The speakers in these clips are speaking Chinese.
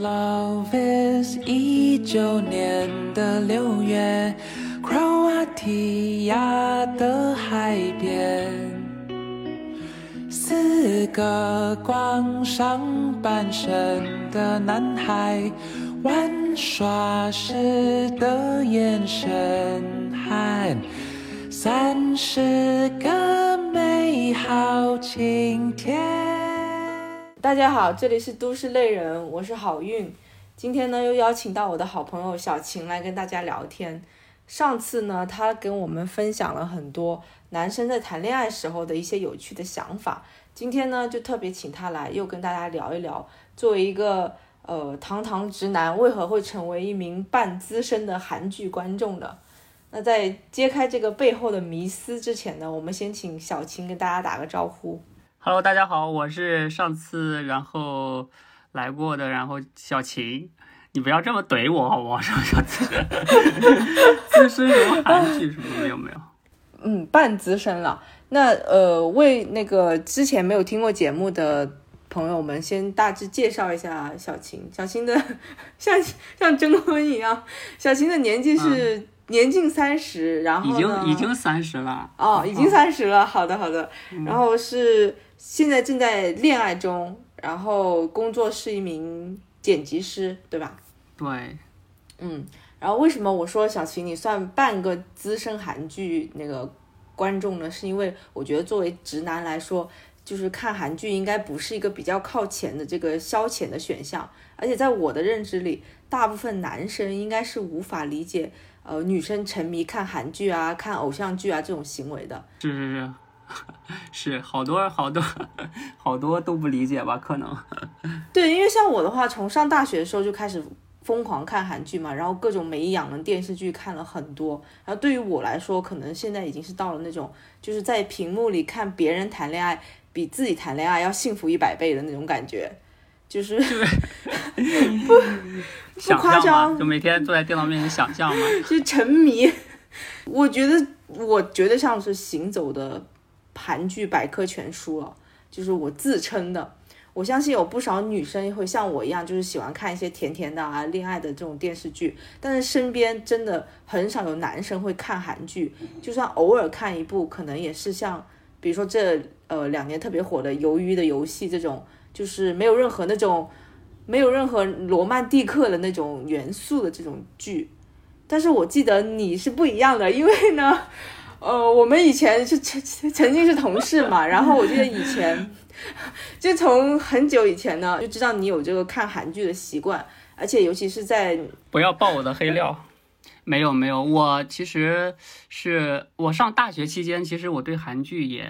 Love is 一九年的六月，克罗埃提亚的海边，四个光上半身的男孩玩耍时的眼神，和三十个美好晴天。大家好，这里是都市丽人，我是好运。今天呢，又邀请到我的好朋友小晴来跟大家聊天。上次呢，她跟我们分享了很多男生在谈恋爱时候的一些有趣的想法。今天呢，就特别请她来，又跟大家聊一聊，作为一个呃堂堂直男，为何会成为一名半资深的韩剧观众的？那在揭开这个背后的迷思之前呢，我们先请小晴跟大家打个招呼。Hello，大家好，我是上次然后来过的，然后小晴，你不要这么怼我好不好？上次资深什么韩剧什么的有没有？嗯，半资深了。那呃，为那个之前没有听过节目的朋友们，先大致介绍一下小晴。小晴的 像像征婚一样，小晴的年纪是年近三十，然后已经已经三十了。哦，已经三十了。好的好的，然后是。现在正在恋爱中，然后工作是一名剪辑师，对吧？对，嗯，然后为什么我说小晴你算半个资深韩剧那个观众呢？是因为我觉得作为直男来说，就是看韩剧应该不是一个比较靠前的这个消遣的选项，而且在我的认知里，大部分男生应该是无法理解呃女生沉迷看韩剧啊、看偶像剧啊这种行为的。是是是。是 好多好多 好多都不理解吧？可能 对，因为像我的话，从上大学的时候就开始疯狂看韩剧嘛，然后各种美养的电视剧看了很多。然后对于我来说，可能现在已经是到了那种就是在屏幕里看别人谈恋爱，比自己谈恋爱要幸福一百倍的那种感觉，就是 不不夸张，就每天坐在电脑面前想象嘛，就沉迷。我觉得我觉得像是行走的。韩剧百科全书了，就是我自称的。我相信有不少女生会像我一样，就是喜欢看一些甜甜的啊、恋爱的这种电视剧。但是身边真的很少有男生会看韩剧，就算偶尔看一部，可能也是像，比如说这呃两年特别火的《鱿鱼的游戏》这种，就是没有任何那种没有任何罗曼蒂克的那种元素的这种剧。但是我记得你是不一样的，因为呢。呃，我们以前是曾曾经是同事嘛，然后我记得以前就从很久以前呢就知道你有这个看韩剧的习惯，而且尤其是在不要爆我的黑料，没有没有，我其实是我上大学期间，其实我对韩剧也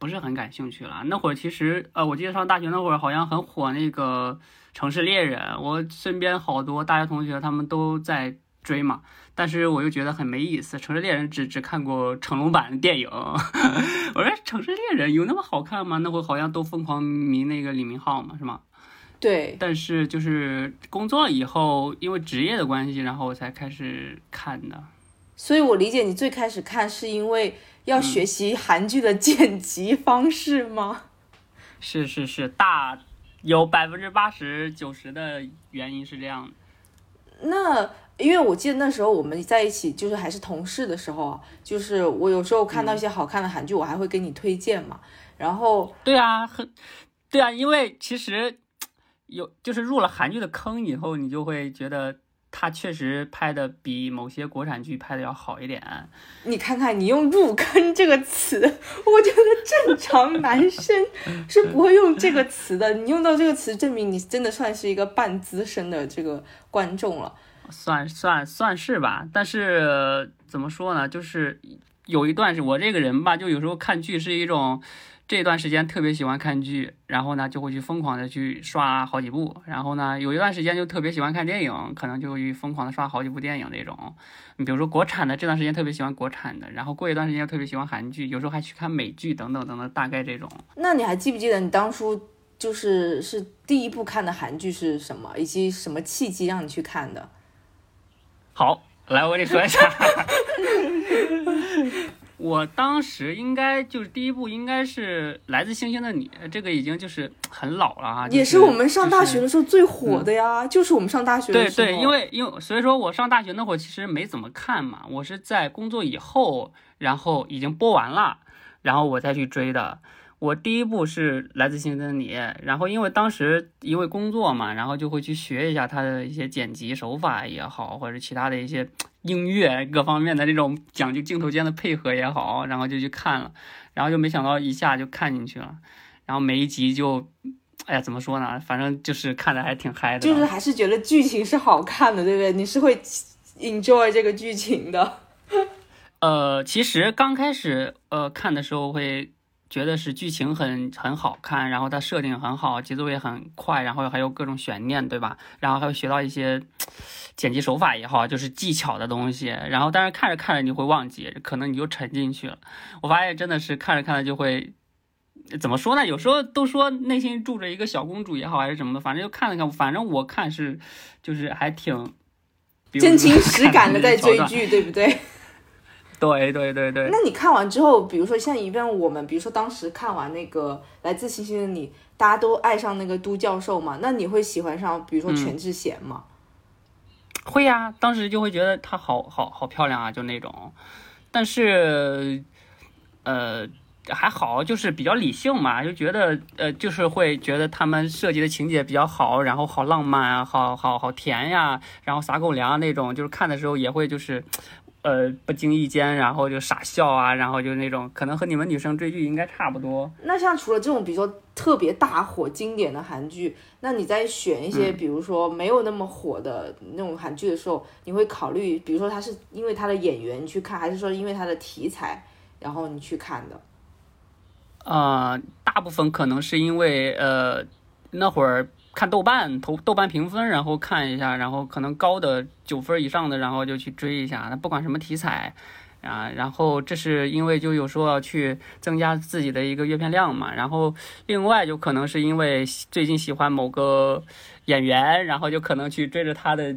不是很感兴趣了。那会儿其实呃，我记得上大学那会儿好像很火那个城市猎人，我身边好多大学同学他们都在。追嘛，但是我又觉得很没意思。城市猎人只只看过成龙版的电影，我说城市猎人有那么好看吗？那会儿好像都疯狂迷那个李明浩嘛，是吗？对。但是就是工作以后，因为职业的关系，然后我才开始看的。所以我理解你最开始看是因为要学习韩剧的剪辑方式吗？是是是，大有百分之八十九十的原因是这样。那。因为我记得那时候我们在一起，就是还是同事的时候，就是我有时候看到一些好看的韩剧，我还会给你推荐嘛。然后，对啊，很，对啊，因为其实有就是入了韩剧的坑以后，你就会觉得他确实拍的比某些国产剧拍的要好一点。你看看，你用“入坑”这个词，我觉得正常男生是不会用这个词的。你用到这个词，证明你真的算是一个半资深的这个观众了。算算算是吧，但是怎么说呢？就是有一段是我这个人吧，就有时候看剧是一种，这段时间特别喜欢看剧，然后呢就会去疯狂的去刷好几部，然后呢有一段时间就特别喜欢看电影，可能就会去疯狂的刷好几部电影那种。你比如说国产的这段时间特别喜欢国产的，然后过一段时间又特别喜欢韩剧，有时候还去看美剧等等等等，大概这种。那你还记不记得你当初就是是第一部看的韩剧是什么，以及什么契机让你去看的？好，来我给你说一下，我当时应该就是第一部应该是《来自星星的你》，这个已经就是很老了啊，也是我们上大学的时候最火的呀，就是我们上大学的对时候。对对，因为因为所以说我上大学那会儿其实没怎么看嘛，我是在工作以后，然后已经播完了，然后我再去追的。我第一部是《来自星星的你》，然后因为当时因为工作嘛，然后就会去学一下他的一些剪辑手法也好，或者其他的一些 音乐各方面的这种讲究镜头间的配合也好，然后就去看了，然后就没想到一下就看进去了，然后每一集就，哎呀，怎么说呢？反正就是看的还挺嗨的，就是还是觉得剧情是好看的，对不对？你是会 enjoy 这个剧情的。呃，其实刚开始呃看的时候会觉得是剧情很很好看，然后它设定很好，节奏也很快，然后还有各种悬念，对吧？然后还会学到一些剪辑手法也好，就是技巧的东西。然后但是看着看着你会忘记，可能你就沉进去了。我发现真的是看着看着就会。怎么说呢？有时候都说内心住着一个小公主也好，还是什么的，反正就看了看。反正我看是，就是还挺真情实感的在追剧，对不对？对对对对。那你看完之后，比如说像一般我们，比如说当时看完那个《来自星星的你》，大家都爱上那个都教授嘛，那你会喜欢上比如说全智贤吗？会呀、当时就会觉得她好好好漂亮啊，就那种。但是，呃，还好，就是比较理性嘛，就觉得呃，就是会觉得他们设计的情节比较好，然后好浪漫啊，好好好甜呀，然后撒狗粮啊那种，就是看的时候也会就是。呃，不经意间，然后就傻笑啊，然后就那种，可能和你们女生追剧应该差不多。那像除了这种比如说特别大火经典的韩剧，那你在选一些比如说没有那么火的那种韩剧的时候，你会考虑，比如说他是因为他的演员去看，还是说因为他的题材，然后你去看的？呃，大部分可能是因为呃那会儿看豆瓣投豆瓣评分，然后看一下，然后可能高的九分以上的，然后就去追一下。那不管什么题材啊，然后这是因为就有时候要去增加自己的一个阅片量嘛。然后另外就可能是因为最近喜欢某个演员，然后就可能去追着他的。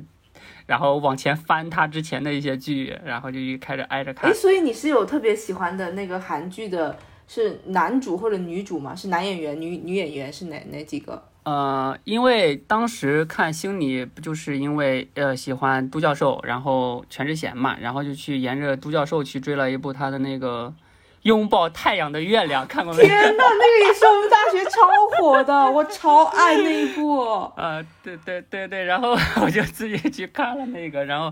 然后往前翻他之前的一些剧，然后就一开始挨着看哎，。所以你是有特别喜欢的那个韩剧的，是男主或者女主吗？是男演员、女女演员是哪哪几个？呃，因为当时看《星你》不就是因为呃喜欢都教授，然后全智贤嘛，然后就去沿着都教授去追了一部他的那个《拥抱太阳的月亮》，看过没？天呐，那个也是我们大学超火的，我超爱那一部。呃，对对对对，然后 我就自己去看了那个，然后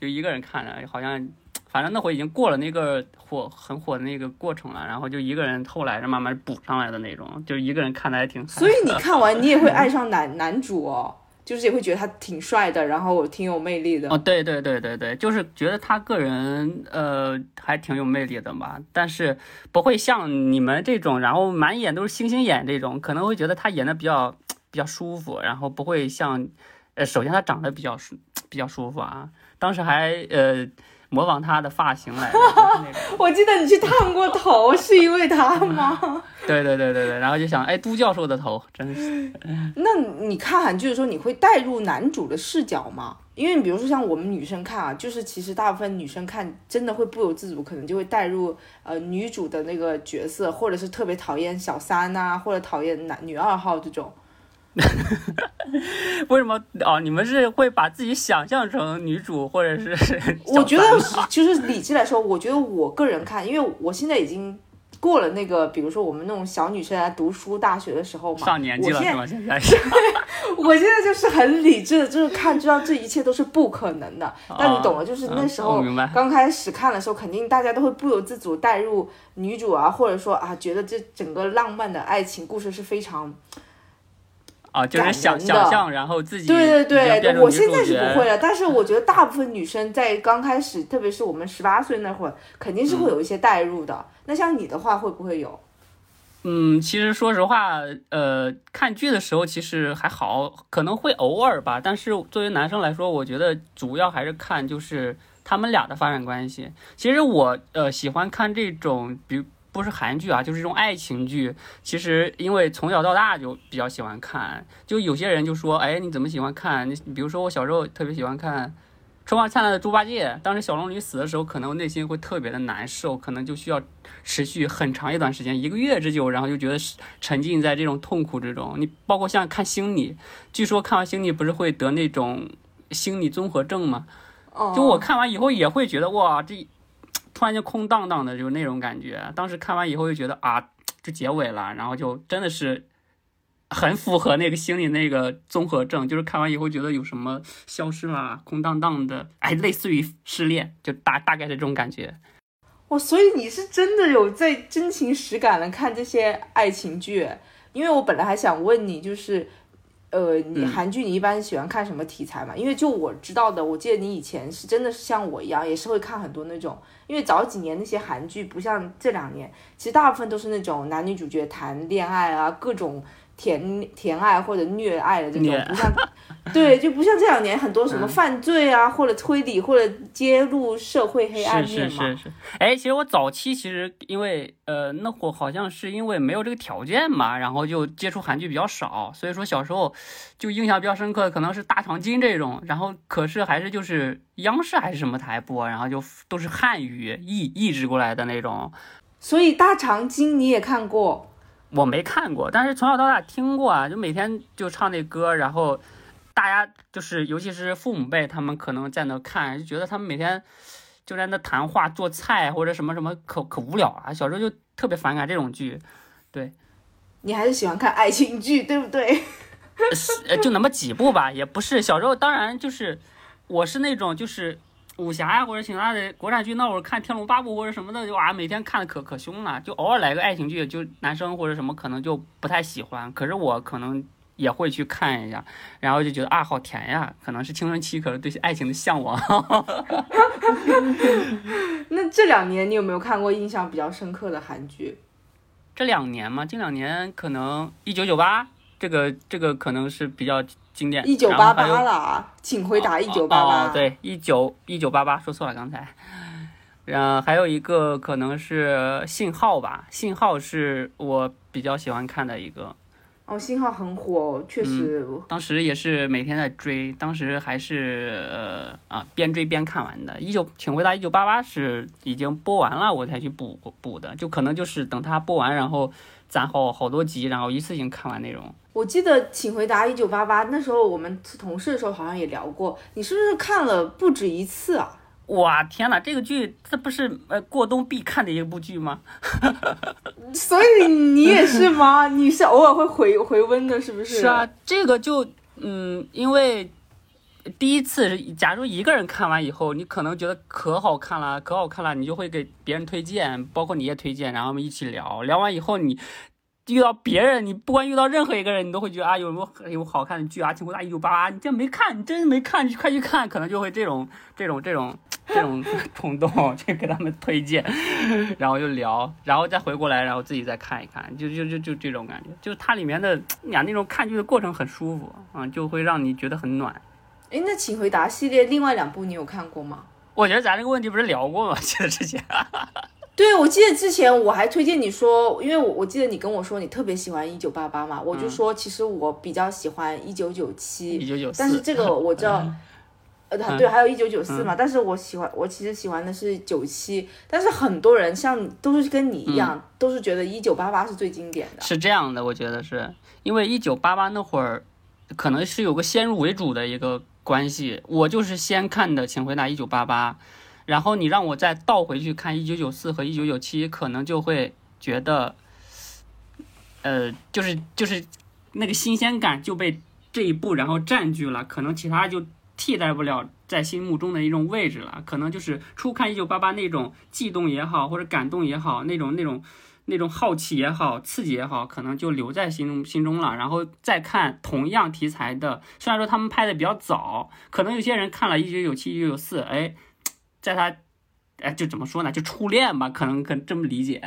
就一个人看了，好像反正那会已经过了那个火很火的那个过程了，然后就一个人后来是慢慢补上来的那种，就一个人看的还挺所以你看完你也会 爱上男男主哦，就是也会觉得他挺帅的，然后挺有魅力的。哦，对对对对对，就是觉得他个人呃还挺有魅力的嘛，但是不会像你们这种，然后满眼都是星星眼这种，可能会觉得他演的比较比较舒服，然后不会像，呃，首先他长得比较舒比较舒服啊，当时还呃模仿他的发型来着，就是。我记得你去烫过头，是因为他吗？对对对对对，然后就想，哎，都教授的头真是，那你看韩剧的时候，你会带入男主的视角吗？因为比如说像我们女生看啊，就是其实大部分女生看真的会不由自主，可能就会带入呃女主的那个角色，或者是特别讨厌小三呐、或者讨厌男女二号这种。为什么哦？你们是会把自己想象成女主，或者是 我觉得就是理智来说，我觉得我个人看，因为我现在已经过了那个，比如说我们那种小女生来读书大学的时候嘛，上年纪了是吗？现在是。我现在就是很理智的，就是看知道这一切都是不可能的。但你懂了，就是那时候刚开始看的时候，肯定大家都会不由自主带入女主啊，或者说啊，觉得这整个浪漫的爱情故事是非常啊，就是想想象，然后自己对对对，我现在是不会了，但是我觉得大部分女生在刚开始，特别是我们十八岁那会儿，肯定是会有一些代入的。那像你的话，会不会有？嗯，其实说实话，呃，看剧的时候其实还好，可能会偶尔吧。但是作为男生来说，我觉得主要还是看就是他们俩的发展关系。其实我呃喜欢看这种，比如不是韩剧啊，就是这种爱情剧。其实因为从小到大就比较喜欢看，就有些人就说，哎，你怎么喜欢看？你比如说我小时候特别喜欢看。春光灿烂的猪八戒，当时小龙女死的时候，可能内心会特别的难受，可能就需要持续很长一段时间，一个月之久，然后就觉得沉浸在这种痛苦之中。你包括像看星你，据说看完星你不是会得那种心理综合症吗？就我看完以后也会觉得哇，这突然间空荡荡的，就是那种感觉。当时看完以后就觉得啊，就结尾了，然后就真的是。很符合那个心理那个综合症，就是看完以后觉得有什么消失了，空荡荡的，哎，类似于失恋，就大大概是这种感觉。哇，所以你是真的有在真情实感的看这些爱情剧？因为我本来还想问你，就是，呃，你韩剧你一般喜欢看什么题材嘛？因为就我知道的，我记得你以前是真的是像我一样，也是会看很多那种，因为早几年那些韩剧不像这两年，其实大部分都是那种男女主角谈恋爱啊，各种。甜甜爱或者虐爱的这种，不像，对，就不像这两年很多什么犯罪啊，或者推理，或者揭露社会黑暗面嘛。是是是。哎，其实我早期其实因为呃那会好像是因为没有这个条件嘛，然后就接触韩剧比较少，所以说小时候就印象比较深刻的可能是大长今这种，然后可是还是就是央视还是什么台播，然后就都是汉语译译制过来的那种。所以大长今你也看过。我没看过，但是从小到大听过啊，就每天就唱那歌，然后大家就是尤其是父母辈，他们可能在那看，就觉得他们每天就在那谈话、做菜或者什么什么，可可无聊啊。小时候就特别反感这种剧，对。你还是喜欢看爱情剧，对不对？呃，就那么几部吧，也不是。小时候当然就是，我是那种就是。武侠呀，或者其他的国产剧，那会儿看《天龙八部》或者什么的，就哇，每天看的可可凶了。就偶尔来个爱情剧，就男生或者什么可能就不太喜欢，可是我可能也会去看一下，然后就觉得啊，好甜呀，可能是青春期，可能对爱情的向往。那这两年你有没有看过印象比较深刻的韩剧？这两年嘛，近两年可能《一九九八》这个这个可能是比较。经典一九八八了，请回答一九八八。对，一九一九八八说错了刚才。然后还有一个可能是信号吧，信号是我比较喜欢看的一个。哦，信号很火，确实。当时也是每天在追，当时还是呃啊边追边看完的。一九请回答一九八八是已经播完了我才去补补的，就可能就是等它播完，然后攒好好多集，然后一次性看完内容。我记得《请回答一九八八》那时候我们是同事的时候好像也聊过，你是不是看了不止一次啊？哇天哪，这个剧这不是呃过冬必看的一部剧吗？所以你也是吗？你是偶尔会回回温的，是不是？是啊，这个就嗯，因为第一次，假如一个人看完以后，你可能觉得可好看了，可好看了，你就会给别人推荐，包括你也推荐，然后我们一起聊聊完以后你。遇到别人，你不管遇到任何一个人，你都会觉得啊，有什么有好看的剧啊，《请回答一九八八》，你这没看，你真没看，你快去看，可能就会这种 这种这种这种冲动，去给他们推荐，然后就聊，然后再回过来，然后自己再看一看，就就就就这种感觉，就它里面的呀那种看剧的过程很舒服啊，就会让你觉得很暖。哎，那《请回答》系列另外两部你有看过吗？我觉得咱这个问题不是聊过吗？记得之前。对，我记得之前我还推荐你说，因为我我记得你跟我说你特别喜欢一九八八嘛，我就说其实我比较喜欢一九九七，一九九四，但是这个我知道，呃，对，还有一九九四嘛，但是我喜欢，我其实喜欢的是九七，但是很多人像都是跟你一样，都是觉得一九八八是最经典的。是这样的，我觉得是因为一九八八那会儿可能是有个先入为主的一个关系，我就是先看的，请回答一九八八。然后你让我再倒回去看一九九四和一九九七，可能就会觉得，呃，就是就是那个新鲜感就被这一部然后占据了，可能其他就替代不了在心目中的一种位置了。可能就是初看一九八八那种悸动也好，或者感动也好，那种那种那种好奇也好，刺激也好，可能就留在心中心中了。然后再看同样题材的，虽然说他们拍的比较早，可能有些人看了一九九七、一九九四，哎。在他，哎，就怎么说呢？就初恋吧，可能可这么理解。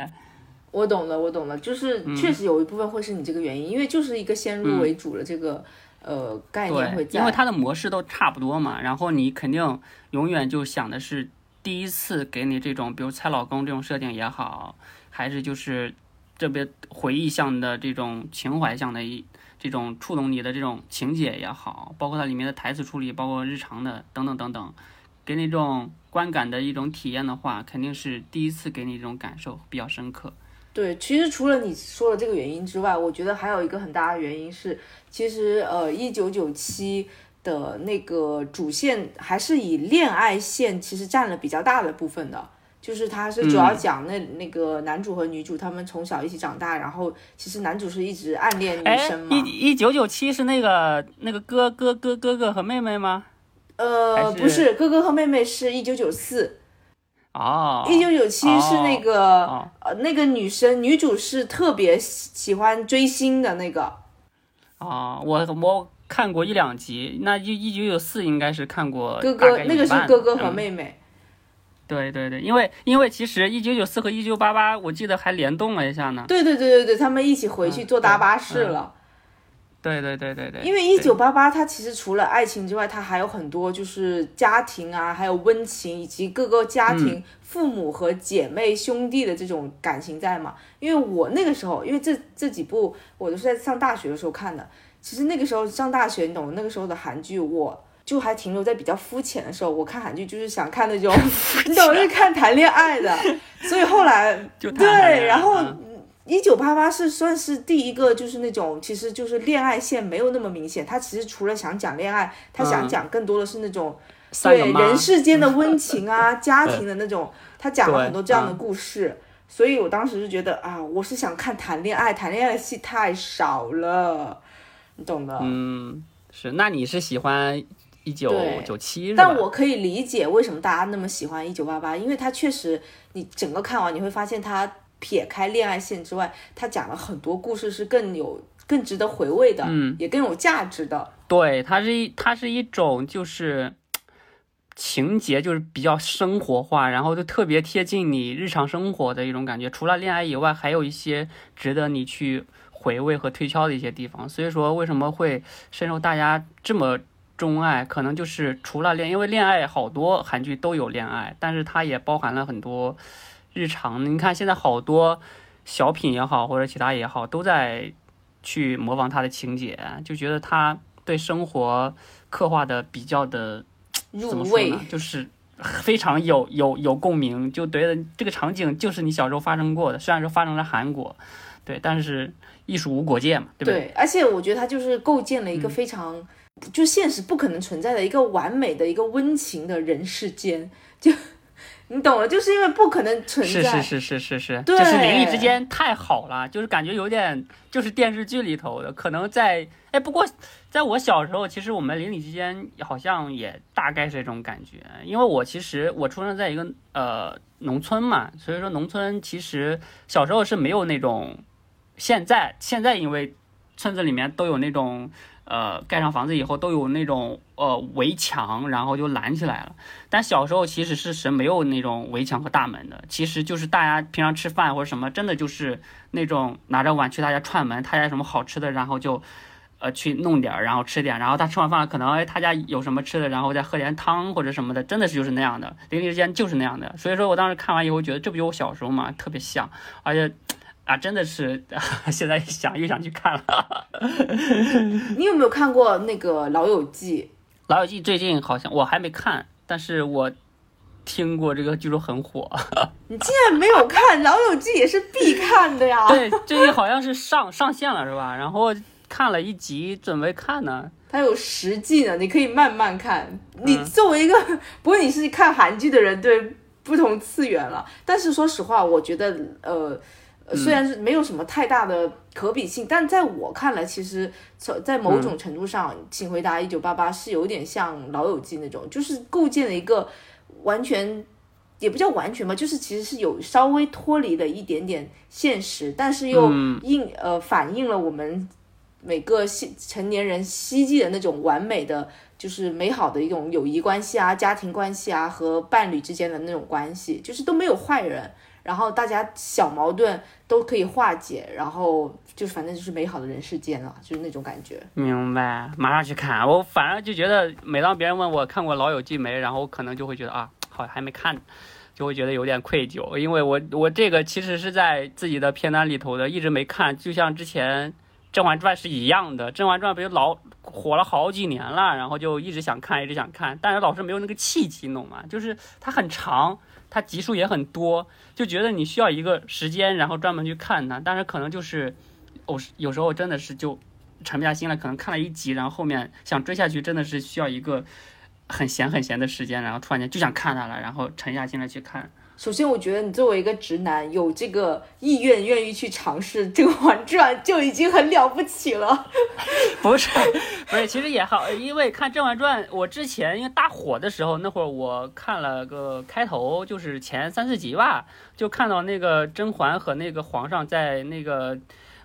我懂了，我懂了，就是确实有一部分会是你这个原因，因为就是一个先入为主的这个呃概念会在。因为它的模式都差不多嘛，然后你肯定永远就想的是第一次给你这种，比如猜老公这种设定也好，还是就是特别回忆向的这种情怀向的一这种触动你的这种情节也好，包括它里面的台词处理，包括日常的等等等等。给你这种观感的一种体验的话，肯定是第一次给你这种感受比较深刻。对，其实除了你说的这个原因之外，我觉得还有一个很大的原因是，其实呃，一九九七的那个主线还是以恋爱线其实占了比较大的部分的，就是它是主要讲那、那个男主和女主他们从小一起长大，然后其实男主是一直暗恋女哎生，嘛，一一九九七是那个那个哥哥哥哥哥和妹妹吗？呃，是不是，哥哥和妹妹是一九九四，哦，一九九七是那个、哦呃那个女生女主是特别喜喜欢追星的那个。哦，我我看过一两集，那就一九九四应该是看过哥哥那个是哥哥和嗯妹妹，对对对，因为因为其实一九九四和一九八八，我记得还联动了一下呢。对对对对对，他们一起回去嗯坐大巴士嗯了。对对对对对，因为一对九八八它其实除了爱情之外，它还有很多就是家庭啊，还有温情，以及各个家嗯庭、父母和姐妹兄弟的这种感情在嘛。因为我那个时候，因为这这几部我都是在上大学的时候看的，其实那个时候上大学，你懂，那个时候的韩剧我。就还停留在比较肤浅的时候，我看韩剧就是想看那种，你懂，是看谈恋爱的，所以后来对，然后嗯一九八八是算是第一个，就是那种其实就是恋爱线没有那么明显，他其实除了想讲恋爱，他想嗯。讲更多的是那种、对人世间的温情啊、家庭的那种，他讲了很多这样的嗯故事。所以我当时就觉得啊，我是想看谈恋爱，谈恋爱的戏太少了，你懂的。嗯，是，那你是喜欢一九对九七？但我可以理解为什么大家那么喜欢《一九八八》，因为它确实，你整个看完你会发现，它撇开恋爱线之外，它讲了很多故事是更有、更值得回味的，嗯，也更有价值的。对，它是一它是一种就是情节，就是比较生活化，然后就特别贴近你日常生活的一种感觉。除了恋爱以外，还有一些值得你去回味和推敲的一些地方。所以说，为什么会深受大家这么钟爱？可能就是除了恋，因为恋爱好多韩剧都有恋爱，但是它也包含了很多日常。你看现在好多小品也好，或者其他也好，都在去模仿它的情节，就觉得它对生活刻画的比较的入味呢？就是非常有有有共鸣，就觉得这个场景就是你小时候发生过的，虽然说发生在韩国，对，但是艺术无国界嘛，对不对？对，而且我觉得它就是构建了一嗯个非常，就现实不可能存在的一个完美的一个温情的人世间，就你懂了，就是因为不可能存在。是是是是是，是就是邻里之间太好了，就是感觉有点就是电视剧里头的，可能在哎，不过在我小时候，其实我们邻里之间好像也大概是这种感觉，因为我其实我出生在一个呃农村嘛，所以说农村其实小时候是没有那种，现在现在因为村子里面都有那种。呃，盖上房子以后都有那种呃围墙，然后就拦起来了。但小时候其实是是没有那种围墙和大门的，其实就是大家平常吃饭或者什么，真的就是那种拿着碗去他家串门，他家有什么好吃的，然后就呃去弄点儿，然后吃点，然后他吃完饭可能哎他家有什么吃的，然后再喝点汤或者什么的，真的是就是那样的，邻里之间就是那样的。所以说我当时看完以后觉得这不就我小时候嘛，特别像，而且啊真的是 现在一想又想去看了。你有没有看过那个《老友记老友记最近好像我还没看，但是我听过这个剧说很火。》？你竟然没有看，《老友记》也是必看的呀。对，最近好像是上上线了是吧？然后看了一集，准备看呢。它有十季呢，你可以慢慢看。你嗯作为一个，不过你是看韩剧的人，对不同次元了。但是说实话，我觉得呃，呃虽然是没有什么太大的可比性，但在我看来，其实从在某种程度上，请回答一九八八》是有点像《老友记》那种，就是构建了一个完全。也不叫完全吧，就是其实是有稍微脱离了一点点现实，但是又映、呃反映了我们每个希成年人希冀的那种完美的，就是美好的一种友谊关系啊、家庭关系啊和伴侣之间的那种关系，就是都没有坏人，然后大家小矛盾都可以化解，然后就反正就是美好的人世间了，就是那种感觉。明白，马上去看。我反正就觉得，每当别人问我看过《老友记》没，然后我可能就会觉得啊，好还没看，就会觉得有点愧疚，因为我我这个其实是在自己的片单里头的，一直没看。就像之前甄嬛传》是一样的，《甄嬛传》不就老火了好几年了，然后就一直想看，一直想看，但是老是没有那个契机，你懂吗？就是它很长，它集数也很多，就觉得你需要一个时间，然后专门去看它，但是可能就是，我是有时候真的是就沉不下心来，可能看了一集，然后后面想追下去，真的是需要一个很闲很闲的时间，然后突然间就想看它了，然后沉下心来去看。首先，我觉得你作为一个直男，有这个意愿愿意去尝试《甄嬛传》，就已经很了不起了。不是，不是，其实也好，因为看《甄嬛传》，我之前因为大火的时候，那会儿我看了个开头，就是前三四集吧，就看到那个甄嬛和那个皇上在那个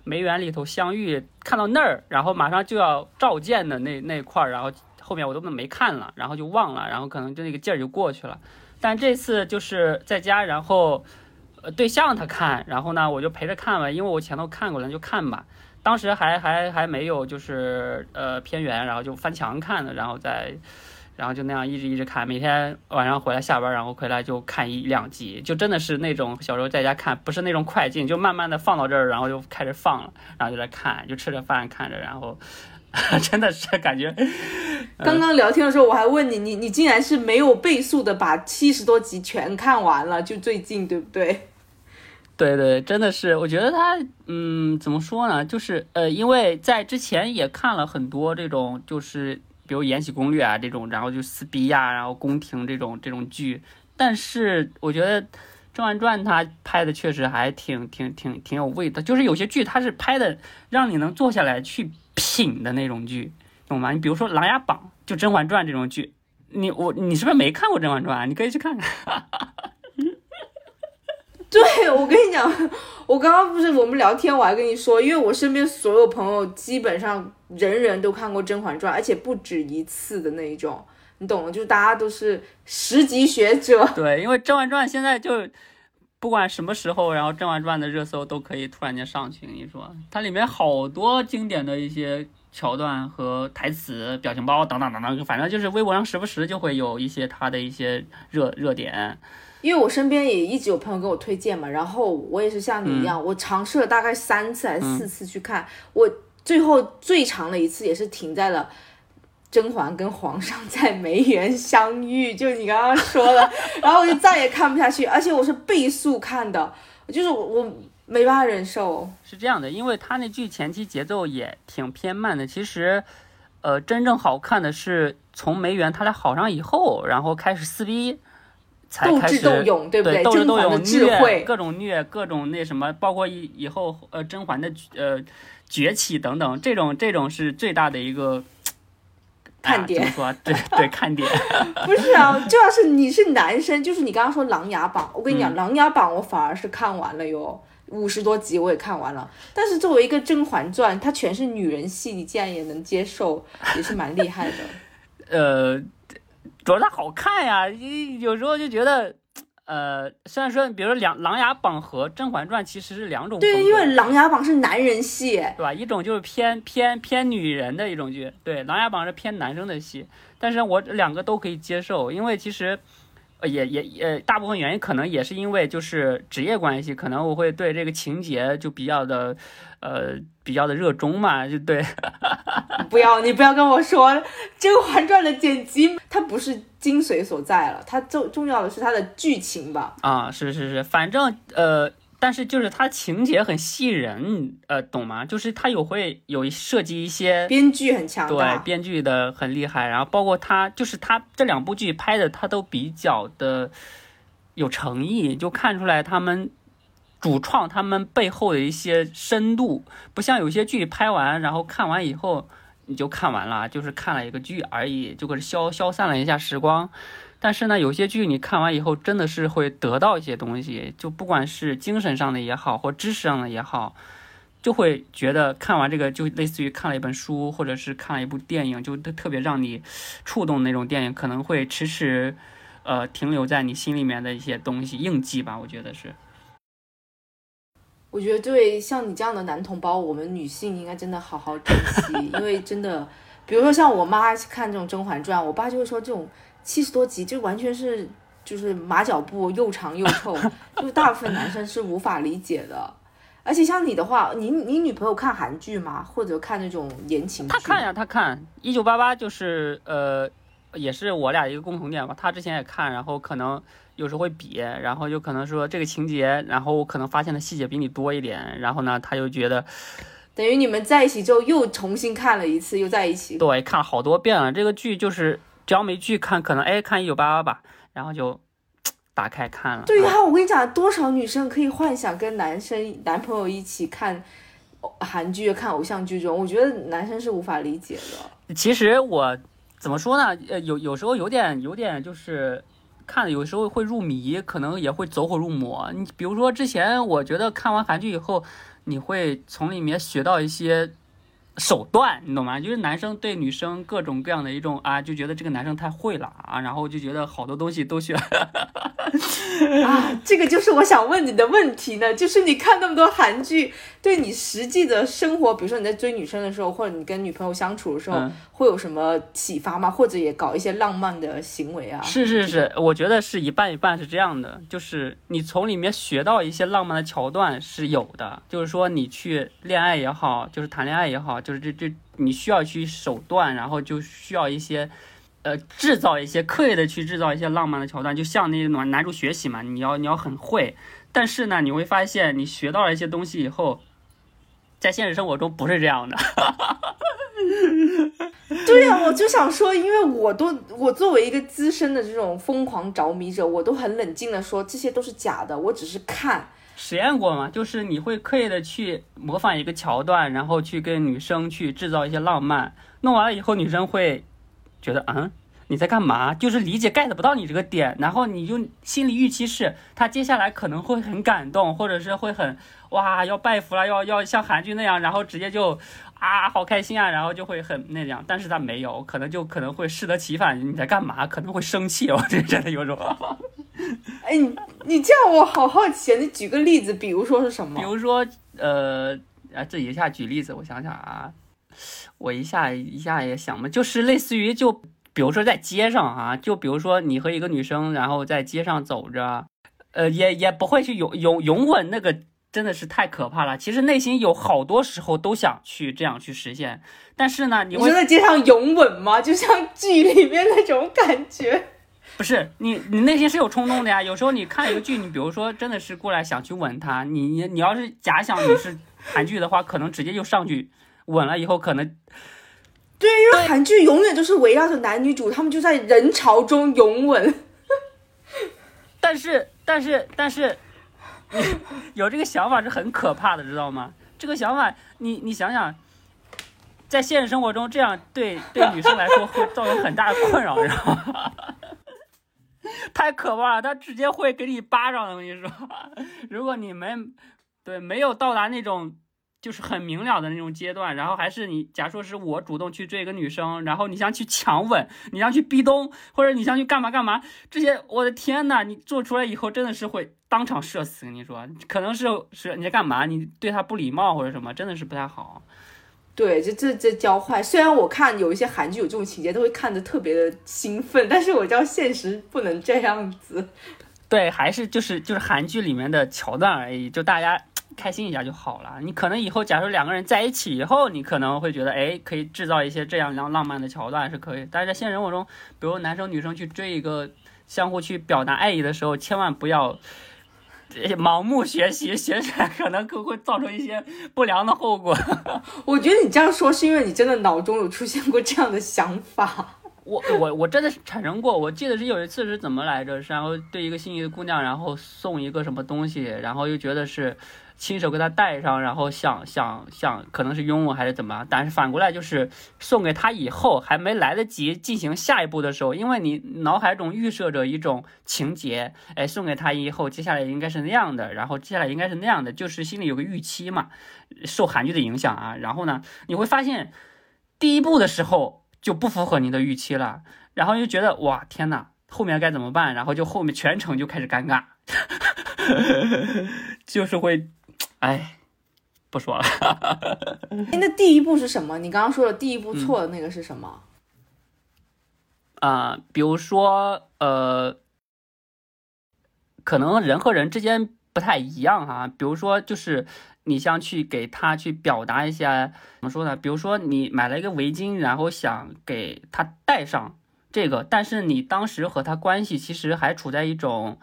梅园里头相遇，看到那儿，然后马上就要召见的那那块儿，然后后面我都没看了，然后就忘了，然后可能就那个劲儿就过去了。但这次就是在家，然后呃对象他看，然后呢我就陪着看吧，因为我前头看过了，就看吧。当时还还还没有就是呃片源，然后就翻墙看的，然后再然后就那样一直一直看，每天晚上回来下班，然后回来就看一两集，就真的是那种小时候在家看，不是那种快进，就慢慢的放到这儿，然后就开始放了，然后就在看，就吃着饭看着，然后 真的是感觉刚刚聊天的时候，我还问你，你你竟然是没有倍速的把七十多集全看完了，就最近对不对？对对，真的是，我觉得他，嗯，怎么说呢？就是呃，因为在之前也看了很多这种，就是比如《延禧攻略》啊这种，然后就撕逼呀、然后宫廷这种这种剧，但是我觉得《甄嬛传》它拍的确实还挺挺挺挺有味道，就是有些剧它是拍的让你能坐下来去品的那种剧，懂吗？你比如说《琅琊榜》，就《甄嬛传》这种剧，你我你是不是没看过《甄嬛传》啊？你可以去看看。对，我跟你讲，我刚刚不是我们聊天，我还跟你说，因为我身边所有朋友基本上人人都看过《甄嬛传》，而且不止一次的那一种，你懂吗？就是大家都是十级学者。对，因为《甄嬛传》现在就不管什么时候，然后《甄嬛传》的热搜都可以突然间上去。你说它里面好多经典的一些桥段和台词、表情包等等等等，反正就是微博上时不时就会有一些它的一些热热点。因为我身边也一直有朋友给我推荐嘛，然后我也是像你一样，我尝试了大概三次还是四次去看，我最后最长的一次也是停在了甄嬛跟皇上在梅园相遇，就你刚刚说的，然后我就再也看不下去，而且我是倍速看的，就是我我没办法忍受。是这样的，因为他那剧前期节奏也挺偏慢的，其实。呃，真正好看的是从梅园他俩好上以后，然后开始撕逼，才斗开始智斗勇，对不对？斗智斗勇，虐慧，各种虐，各种那什么，包括以以后呃甄嬛的呃崛起等等，这种这种是最大的一个看点？对对，看点。不是啊，就要是你是男生，就是你刚刚说《琅琊榜》，我跟你讲，嗯琅琊榜》我反而是看完了哟，五十多集我也看完了。但是作为一个《甄嬛传》，它全是女人戏，你竟然也能接受，也是蛮厉害的。呃，主要它好看呀，有有时候就觉得。呃，虽然说，比如说《琅琅琊榜》和《甄嬛传》其实是两种，对，因为《琅琊榜》是男人戏，对吧？一种就是偏偏偏女人的一种剧，对，《琅琊榜》是偏男生的戏，但是我两个都可以接受，因为其实。呃，也也也，大部分原因可能也是因为就是职业关系，可能我会对这个情节就比较的，呃，比较的热衷嘛，就对。不要你不要跟我说《甄嬛传》的剪辑，它不是精髓所在了，它重重要的是它的剧情吧。啊，是是是，反正呃，但是就是它情节很吸引人，呃，懂吗？就是它有会有设计一些编剧很强对，编剧的很厉害，然后包括它，就是它这两部剧拍的，它都比较的有诚意，就看出来他们主创他们背后的一些深度，不像有些剧拍完，然后看完以后你就看完了，就是看了一个剧而已，就可是消消散了一下时光。但是呢，有些剧你看完以后，真的是会得到一些东西，就不管是精神上的也好，或知识上的也好，就会觉得看完这个就类似于看了一本书，或者是看了一部电影，就特特别让你触动那种电影，可能会迟迟呃停留在你心里面的一些东西印记吧，我觉得是。我觉得对像你这样的男同胞，我们女性应该真的好好珍惜，因为真的，比如说像我妈看这种《甄嬛传》，我爸就会说这种七十多集就完全是就是马脚布又长又臭，就是大部分男生是无法理解的。而且像你的话，你你女朋友看韩剧吗？或者看那种言情剧？他看呀，她看《一九八八》，就是呃，也是我俩一个共同点吧。他之前也看，然后可能有时候会比，然后就可能说这个情节，然后可能发现的细节比你多一点，然后呢，他就觉得等于你们在一起之后又重新看了一次，又在一起。对，看了好多遍了。这个剧就是只要没剧看，可能哎看《一九八八》吧，然后就打开看了。对呀、我跟你讲，多少女生可以幻想跟男生男朋友一起看韩剧、看偶像剧这种，我觉得男生是无法理解的。其实我怎么说呢？呃，有有时候有点有点就是看，有时候会入迷，可能也会走火入魔。你比如说之前，我觉得看完韩剧以后，你会从里面学到一些手段，你懂吗？就是男生对女生各种各样的一种啊，就觉得这个男生太会了啊，然后就觉得好多东西都需要。啊，这个就是我想问你的问题呢，就是你看那么多韩剧，对你实际的生活，比如说你在追女生的时候，或者你跟女朋友相处的时候，嗯会有什么启发吗？或者也搞一些浪漫的行为啊？是是是，我觉得是一半一半是这样的，就是你从里面学到一些浪漫的桥段是有的，就是说你去恋爱也好，就是谈恋爱也好，就是这这你需要去手段，然后就需要一些。呃，制造一些刻意的去制造一些浪漫的桥段，就像那种男主学习嘛，你要你要很会，但是呢，你会发现你学到了一些东西以后，在现实生活中不是这样的。对呀、我就想说，因为我都我作为一个资深的这种疯狂着迷者，我都很冷静的说这些都是假的，我只是看。实验过吗，就是你会刻意的去模仿一个桥段，然后去跟女生去制造一些浪漫，弄完了以后，女生会觉得，嗯，你在干嘛？就是理解 get 不到你这个点，然后你就心理预期是，她接下来可能会很感动，或者是会很哇要拜服了，要要像韩剧那样，然后直接就啊好开心啊，然后就会很那样，但是他没有，可能就可能会适得其反，你在干嘛？可能会生气，我 这真的有种。哎，你你这样我好好奇，你举个例子，比如说是什么？比如说，呃，啊，这一下举例子，我想想啊，我一下一下也想不，就是类似于就比如说在街上啊，就比如说你和一个女生，然后在街上走着，呃，也也不会去拥拥拥吻，那个真的是太可怕了。其实内心有好多时候都想去这样去实现，但是呢，你会你说在街上拥吻吗？就像剧里面那种感觉。不是你，你内心是有冲动的呀。有时候你看一个剧，你比如说真的是过来想去吻他，你你你要是假想你是韩剧的话，可能直接就上去吻了，以后可能对，因为韩剧永远都是围绕着男女主，他们就在人潮中拥吻。但是但是但是，你 有这个想法是很可怕的，知道吗？这个想法，你你想想，在现实生活中这样对对女生来说会造成很大的困扰，知道吗？太可怕了，他直接会给你巴掌。我跟你说，如果你们对没有到达那种就是很明了的那种阶段，然后还是你，假如说是我主动去追一个女生，然后你想去强吻，你想去壁咚，或者你想去干嘛干嘛，这些我的天呐，你做出来以后真的是会当场社死。跟你说，可能是是你在干嘛，你对他不礼貌或者什么，真的是不太好。对，这这这教坏。虽然我看有一些韩剧有这种情节，都会看得特别的兴奋，但是我知道现实不能这样子。对，还是就是就是韩剧里面的桥段而已，就大家开心一下就好了。你可能以后，假如两个人在一起以后，你可能会觉得，哎，可以制造一些这样浪浪漫的桥段是可以。但是在现实生活中，比如男生女生去追一个，相互去表达爱意的时候，千万不要。呃盲目学习，学起来可能更会造成一些不良的后果。我觉得你这样说是因为你真的脑中有出现过这样的想法。我我我真的是产生过，我记得是有一次是怎么来着？然后对一个心仪的姑娘，然后送一个什么东西，然后又觉得是亲手给他戴上，然后想想想可能是拥吻还是怎么，但是反过来就是送给他以后还没来得及进行下一步的时候，因为你脑海中预设着一种情节，哎，送给他以后接下来应该是那样的，然后接下来应该是那样的，就是心里有个预期嘛，受韩剧的影响啊，然后呢，你会发现第一步的时候。就不符合你的预期了，然后就觉得哇天呐，后面该怎么办？然后就后面全程就开始尴尬，就是会，哎，不说了。哎，那第一步是什么？你刚刚说的第一步错的那个是什么？啊、比如说呃，可能人和人之间不太一样哈、比如说就是你像去给他去表达一下，怎么说呢？比如说你买了一个围巾，然后想给他戴上这个，但是你当时和他关系其实还处在一种，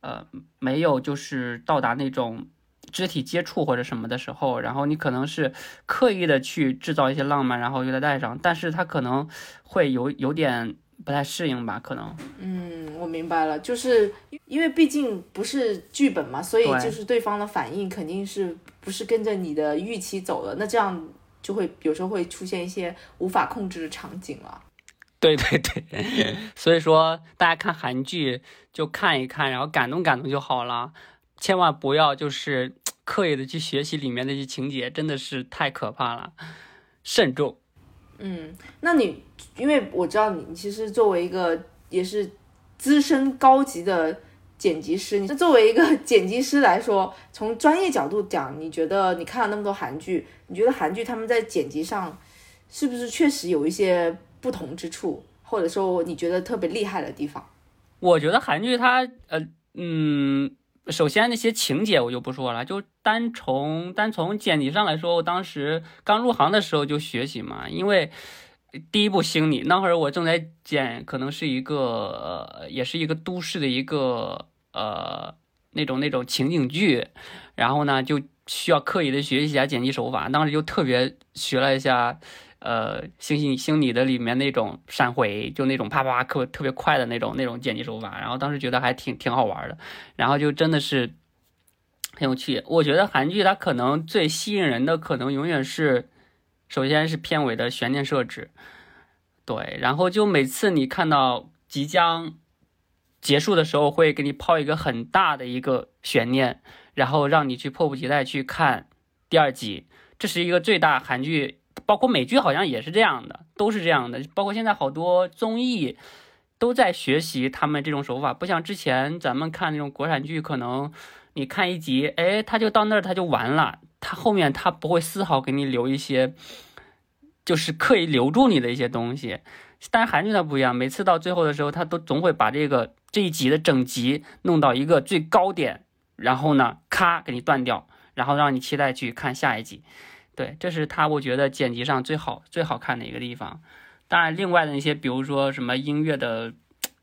呃，没有就是到达那种肢体接触或者什么的时候，然后你可能是刻意的去制造一些浪漫，然后给他戴上，但是他可能会有有点不太适应吧，可能。嗯，我明白了，就是因为毕竟不是剧本嘛，所以就是对方的反应肯定是不是跟着你的预期走的，那这样就会有时候会出现一些无法控制的场景了。对对对，所以说大家看韩剧就看一看，然后感动感动就好了，千万不要就是 刻意的去学习里面那些情节，真的是太可怕了，慎重。嗯，那你因为我知道你其实作为一个也是资深高级的剪辑师，你作为一个剪辑师来说，从专业角度讲，你觉得你看了那么多韩剧，你觉得韩剧他们在剪辑上是不是确实有一些不同之处，或者说你觉得特别厉害的地方？我觉得韩剧它呃嗯，首先那些情节我就不说了，就单从单从剪辑上来说，我当时刚入行的时候就学习嘛，因为第一部《星你》那会儿我正在剪，可能是一个也是一个都市的一个呃那种那种情景剧，然后呢就需要刻意的学习一下剪辑手法，当时就特别学了一下。呃，星星星你的里面那种闪回，就那种啪啪啪特特别快的那种那种剪辑手法，然后当时觉得还挺挺好玩的，然后就真的是很有趣。我觉得韩剧它可能最吸引人的，可能永远是，首先是片尾的悬念设置，对，然后就每次你看到即将结束的时候，会给你抛一个很大的一个悬念，然后让你去迫不及待去看第二集，这是一个最大韩剧。包括美剧好像也是这样的，都是这样的。包括现在好多综艺都在学习他们这种手法，不像之前咱们看那种国产剧，可能你看一集，哎，他就到那儿他就完了，他后面他不会丝毫给你留一些，就是刻意留住你的一些东西。但是韩剧它不一样，每次到最后的时候，他都总会把这个这一集的整集弄到一个最高点，然后呢，咔给你断掉，然后让你期待去看下一集。对，这是他我觉得剪辑上最好最好看的一个地方。当然，另外的那些，比如说什么音乐的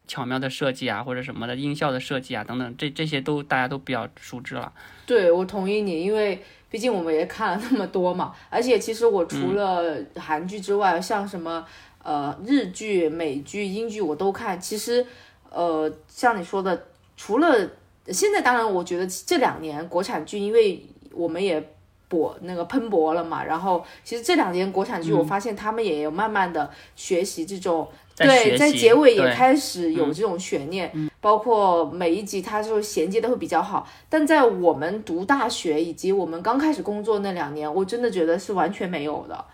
巧妙的设计啊，或者什么的音效的设计啊等等，这这些都大家都比较熟知了。对，我同意你，因为毕竟我们也看了那么多嘛。而且其实我除了韩剧之外，像什么呃日剧、美剧、英剧我都看。其实呃像你说的，除了现在，当然我觉得这两年国产剧，因为我们也。火那个喷薄了嘛，然后其实这两年国产剧，我发现他们也有慢慢的学习这种，对，在结尾也开始有这种悬念，包括每一集它就衔接的会比较好。但在我们读大学以及我们刚开始工作那两年，我真的觉得是完全没有的。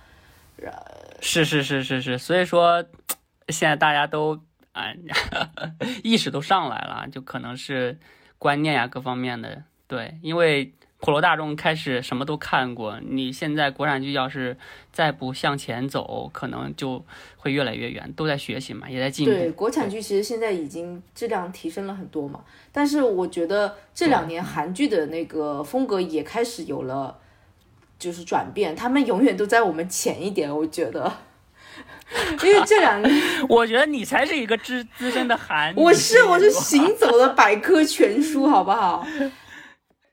是是是是是，所以说现在大家都啊 意识都上来了，就可能是观念呀各方面的对，因为。普罗大众开始什么都看过，你现在国产剧要是再不向前走，可能就会越来越远。都在学习嘛，也在进步。对，国产剧其实现在已经质量提升了很多嘛。但是我觉得这两年韩剧的那个风格也开始有了，就是转变。他们永远都在我们前一点，我觉得。因为这两年，我觉得你才是一个资资深的韩。我是，我是行走的百科全书，好不好？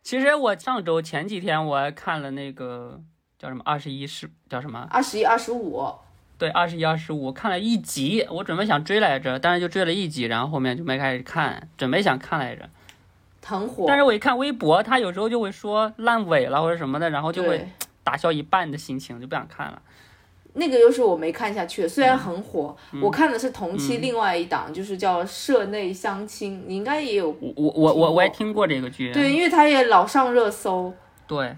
其实我上周前几天我还看了那个叫什么二十一是叫什么二十一二十五，对二十一二十五看了一集，我准备想追来着，但是就追了一集，然后后面就没开始看，准备想看来着，很火。但是我一看微博，他有时候就会说烂尾了或者什么的，然后就会打消一半的心情，就不想看了。那个又是我没看下去的，虽然很火，我看的是同期另外一档，就是叫《社内相亲》，你应该也有。我我我我我也听过这个剧。对，因为它也老上热搜。对。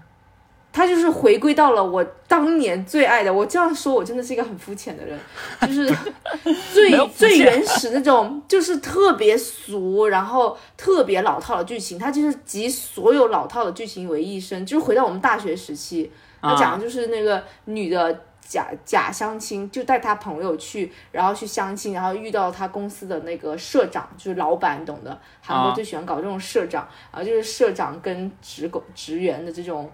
它就是回归到了我当年最爱的。我这样说，我真的是一个很肤浅的人，就是最最原始那种，就是特别俗，然后特别老套的剧情。它就是集所有老套的剧情为一身，就是回到我们大学时期，他讲的就是那个女的。假假相亲，就带他朋友去，然后去相亲，然后遇到他公司的那个社长，就是老板，懂的。韩国最喜欢搞这种社长，然后就是社长跟职工职员的这种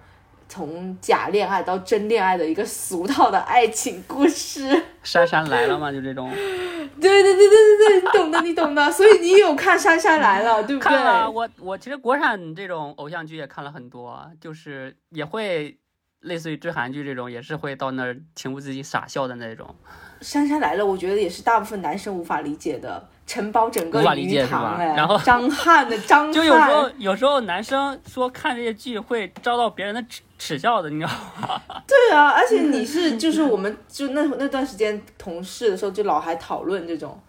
从假恋爱到真恋爱的一个俗套的爱情故事。姗姗来了嘛，就这种。对对对对对对，你懂的，你懂的。所以你有看《姗姗来了》，对不对？看了，我我其实国产这种偶像剧也看了很多，就是也会类似于追韩剧这种，也是会到那儿情不自禁傻笑的那种。《姗姗来了》，我觉得也是大部分男生无法理解的，承包整个鱼塘哎。然后张翰的张翰，就有时候有时候男生说看这些剧会遭到别人的耻耻笑的，你知道吗？对啊，而且你是就是我们就那那段时间同事的时候，就老还讨论这种。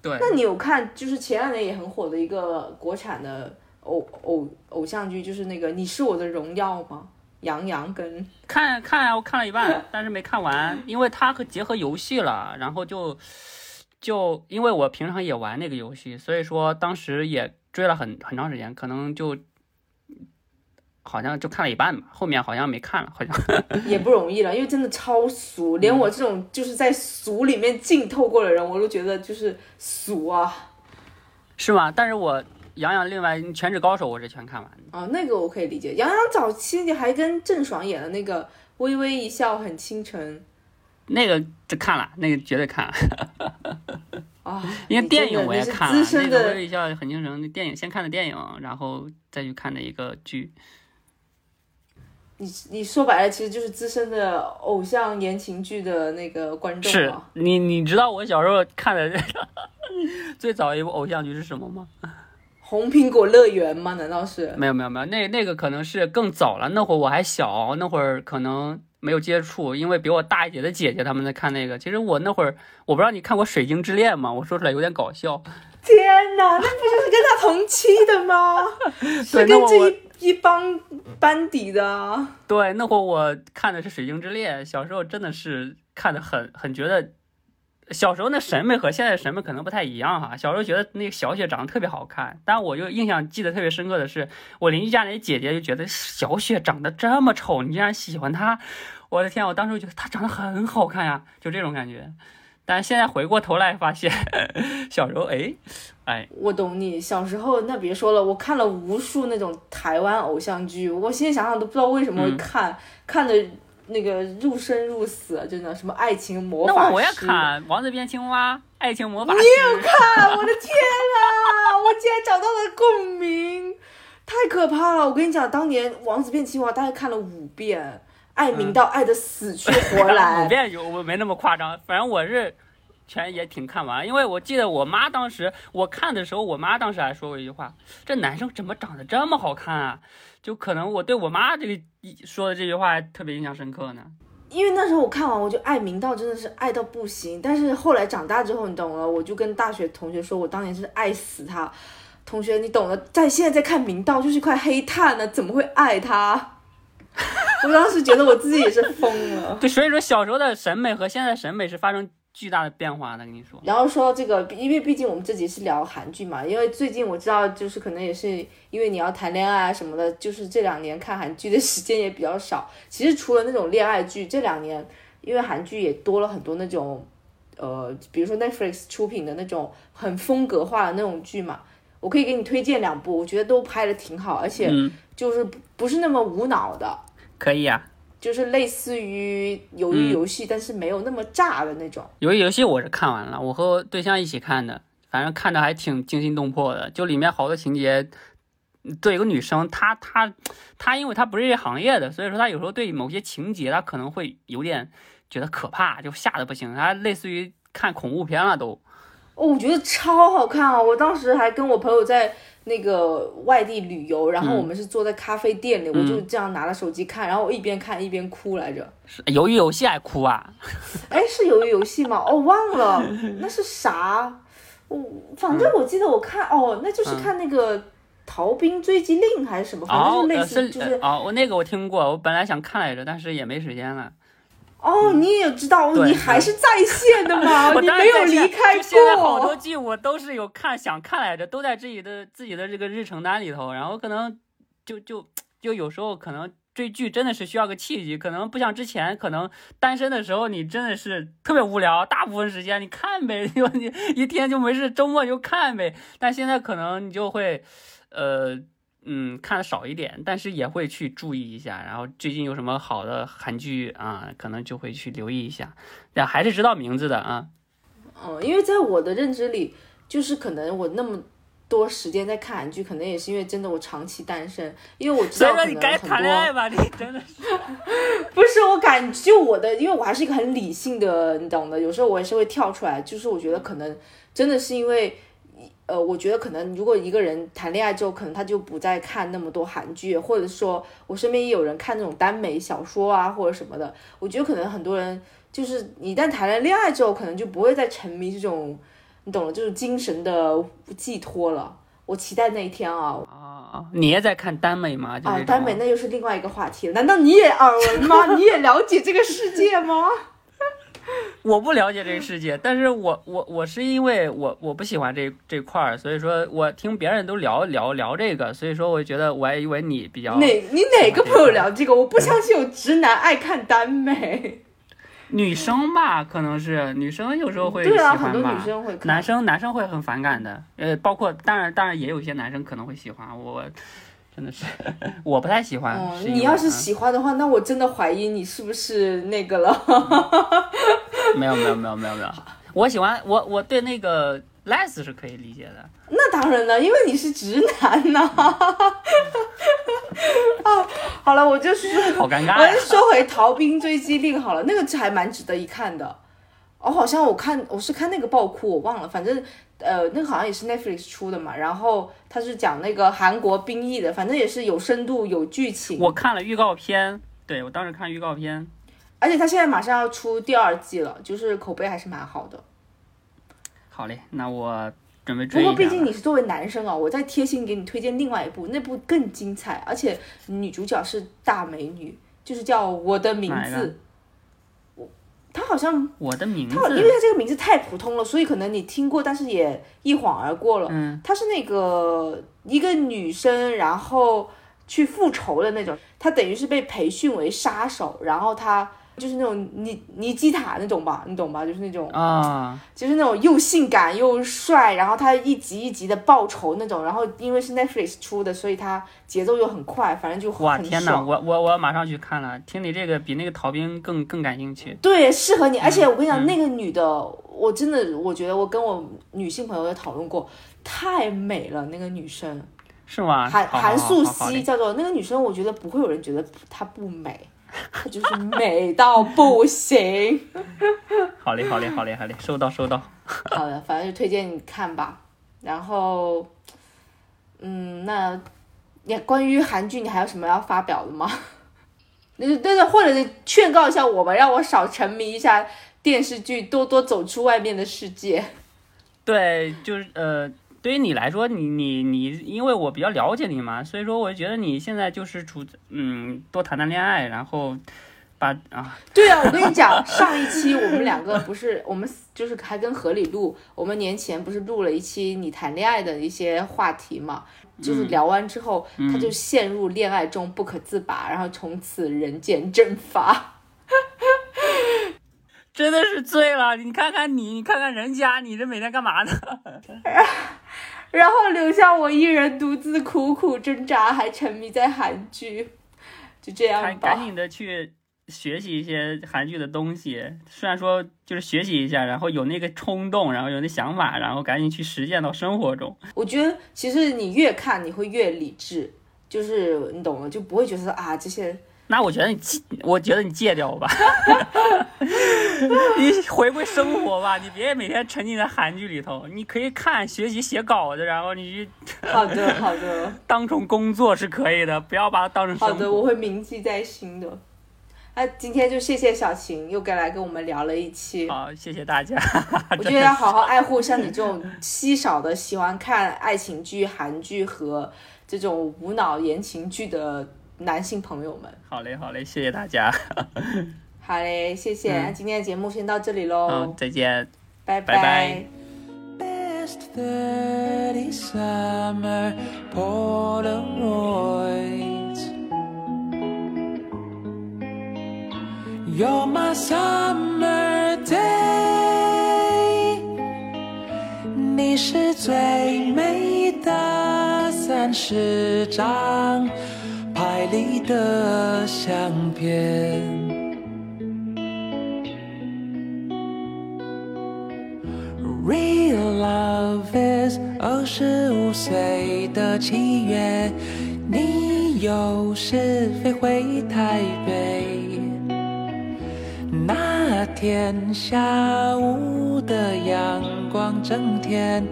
对，那你有看就是前两年也很火的一个国产的偶偶偶像剧，就是那个《你是我的荣耀》吗？杨洋跟看看啊，我看了一半，但是没看完，因为它和结合游戏了，然后就就因为我平常也玩那个游戏，所以说当时也追了很很长时间，可能就好像就看了一半吧，后面好像没看了，好像也不容易了，因为真的超俗，连我这种就是在俗里面浸透过的人，我都觉得就是俗啊。是吗？但是我杨洋另外《全职高手》我是全看完的，哦，那个我可以理解。杨洋早期你还跟郑爽演的那个《微微一笑很倾城那个就看了，那个绝对看了，》啊，因为电影我也看了，那个《微微一笑很倾城》那电影先看的电影，然后再去看的一个剧。你你说白了，其实就是资深的偶像言情剧的那个观众是啊。你你知道我小时候看的 最早一部偶像剧是什么吗？红苹果乐园吗？难道是？没有没有没有，那那个可能是更早了，那会儿我还小，那会儿可能没有接触，因为比我大一点的姐姐他们在看那个。其实我那会儿我不知道你看过《水晶之恋》吗？我说出来有点搞笑。天哪，那不就是跟他同期的吗？是 对，跟这一一帮班底的啊。对那会儿我看的是《水晶之恋》，小时候真的是看的很很觉得。小时候那审美和现在的审美可能不太一样哈。小时候觉得那个小雪长得特别好看，但我就印象记得特别深刻的是，我邻居家那姐姐就觉得小雪长得这么丑，你竟然喜欢她，我的天！我当时就觉得她长得很好看呀，就这种感觉。但现在回过头来发现，小时候哎哎，我懂你，小时候那别说了，我看了无数那种台湾偶像剧，我现在想想都不知道为什么会嗯看，看的那个入生入死，真的什么爱情魔法师，那我看《王子变青蛙》《爱情魔法你有》，看，我的天啊！我竟然找到了共鸣，太可怕了！我跟你讲，当年《王子变青蛙》大概看了五遍，爱明到爱的死去活来。五遍有我没那么夸张，反正我是全也挺看完，因为我记得我妈当时我看的时候，我妈当时还说过一句话：“这男生怎么长得这么好看啊？”就可能我对我妈这个一说的这句话特别印象深刻呢。因为那时候我看完，我就爱明道真的是爱到不行。但是后来长大之后，你懂了，我就跟大学同学说，我当年是爱死他。同学，你懂了，在现在在看明道就是一块黑炭呢，怎么会爱他？我当时觉得我自己也是疯了。对，所以说小时候的审美和现在的审美是发生巨大的变化的。跟你说，然后说到这个，因为毕竟我们这集是聊韩剧嘛，因为最近我知道，就是可能也是因为你要谈恋爱啊什么的，就是这两年看韩剧的时间也比较少。其实除了那种恋爱剧，这两年因为韩剧也多了很多那种，呃，比如说 Netflix 出品的那种很风格化的那种剧嘛，我可以给你推荐两部，我觉得都拍的挺好，而且嗯，就是不不是那么无脑的。可以啊。就是类似于鱿鱼游戏，但是没有那么炸的那种。鱿鱼游戏我是看完了，我和我对象一起看的，反正看的还挺惊心动魄的。就里面好多情节，对一个女生，她她她，因为她不是这行业的，所以说她有时候对某些情节，她可能会有点觉得可怕，就吓得不行。她类似于看恐怖片了都。哦，我觉得超好看啊！我当时还跟我朋友在那个外地旅游，然后嗯我们是坐在咖啡店里，我就这样拿着手机看，然后我一边看一边哭来着。是鱿鱼游戏还哭啊？哎，是鱿鱼游戏吗？哦，忘了，那是啥？我反正我记得我看，哦，那就是看那个《逃兵追击令》还是什么，反正哦就，类呃似，就是哦，我那个我听过，我本来想看来着，但是也没时间了。哦，你也知道，对你还是在线的吗？我当然你没有离开过现在好多。剧我都是有看想看来着，都在自己的自己的这个日程单里头，然后可能就就就有时候可能追剧真的是需要个契机，可能不像之前，可能单身的时候你真的是特别无聊，大部分时间你看呗，就你一天就没事，周末就看呗。但现在可能你就会，呃，嗯看的少一点，但是也会去注意一下。然后最近有什么好的韩剧啊，可能就会去留意一下。但还是知道名字的啊。嗯，因为在我的认知里，就是可能我那么多时间在看韩剧，可能也是因为真的我长期单身，因为我知所以道你该谈恋爱吧，你真的是。不是我感就我的，因为我还是一个很理性的，你懂的。有时候我也是会跳出来，就是我觉得可能真的是因为，呃，我觉得可能如果一个人谈恋爱之后，可能他就不再看那么多韩剧，或者说我身边也有人看那种耽美小说啊或者什么的。我觉得可能很多人就是一旦谈了恋爱之后，可能就不会再沉迷这种，你懂了，就是精神的寄托了。我期待那一天啊！啊，你也在看耽美吗？就啊耽美那又是另外一个话题了。难道你也耳闻吗？你也了解这个世界吗？我不了解这个世界，但是我我我是因为我我不喜欢这这块儿，所以说我听别人都聊聊聊这个，所以说我觉得我还以为你比较哪你哪个朋友聊这个？我不相信有直男爱看耽美。女生吧，可能是女生有时候会喜对啊，欢吧，很多女生会。男生男生会很反感的，呃，包括当然当然也有一些男生可能会喜欢我，真的是我不太喜欢。你要是嗯喜欢的话，那我真的怀疑你是不是那个了。没有没有没有没有没有，我喜欢我我对那个 less 是可以理解的。那当然了，因为你是直男呐、啊，好了，我就是好尴尬我呀就说回《逃兵追击令》好了，那个还蛮值得一看的。哦，好像我看我是看那个爆哭，我忘了，反正呃，那个好像也是 Netflix 出的嘛。然后他是讲那个韩国兵役的，反正也是有深度有剧情。我看了预告片，对我当时看预告片，而且他现在马上要出第二季了，就是口碑还是蛮好的。好嘞，那我准备不追不。过毕竟你是作为男生啊，我再贴心给你推荐另外一部，那部更精彩，而且女主角是大美女，就是叫《我的名字》。我她好像我的名字。因为他这个名字太普通了，所以可能你听过，但是也一晃而过了。嗯，他是那个一个女生，然后去复仇的那种，她等于是被培训为杀手，然后她就是那种尼尼基塔那种吧，你懂吧？就是那种啊，就是那种又性感又帅，然后他一集一集的报仇那种，然后因为是 Netflix 出的，所以它节奏又很快，反正就很哇天哪，我我我要马上去看了。听你这个比那个逃兵更更感兴趣。对，适合你。而且我跟你讲，嗯那个女的，我真的我觉得我跟我女性朋友也讨论过，太美了，那个女生是吗？韩韩素汐叫做那个女生，我觉得不会有人觉得她不美，她 就是美到不行。好嘞，好嘞，好嘞，好嘞，收到，收到。好的，反正就推荐你看吧。然后，嗯，那你关于韩剧，你还有什么要发表的吗？那就对对，或者是劝告一下我吧，让我少沉迷一下电视剧，多多走出外面的世界。对，就是呃，对于你来说，你你你，因为我比较了解你嘛，所以说我觉得你现在就是处嗯，多谈谈恋爱，然后把啊，对啊，我跟你讲，上一期我们两个不是我们就是还跟何里录，我们年前不是录了一期你谈恋爱的一些话题嘛？就是聊完之后，他就陷入恋爱中不可自拔，然后从此人间蒸发。真的是醉了。你看看你，你看看人家，你这每天干嘛呢？然后留下我一人独自苦苦挣扎，还沉迷在韩剧，就这样吧。赶赶紧的去学习一些韩剧的东西。虽然说就是学习一下，然后有那个冲动，然后有那想法，然后赶紧去实践到生活中。我觉得其实你越看你会越理智，就是你懂了，就不会觉得啊这些那我觉得你戒，我觉得你戒掉吧，你回归生活吧，你别每天沉浸在韩剧里头。你可以看、学习、写稿子，然后你去好的好的当成工作是可以的，不要把它当成生活。好的，我会铭记在心的。那今天就谢谢小晴又该来跟我们聊了一期。好，谢谢大家。我觉得要好好爱护像你这种稀少的喜欢看爱情剧、韩剧和这种无脑言情剧的男性朋友们。好嘞，好嘞，谢谢大家。好嘞，谢谢。嗯那今天的节目先到这里喽，嗯，再见。拜拜拜 Best 30 summer Polaroids. You're my summer day，你是最美的。三十张拍立得相片。Real love is 二十五岁的七月，你有时飞回台北。那天下午的阳光正甜，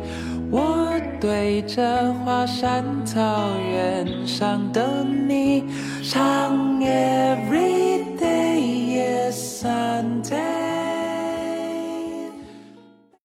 我对着华山草原上的你唱 Every day, yes, Sunday.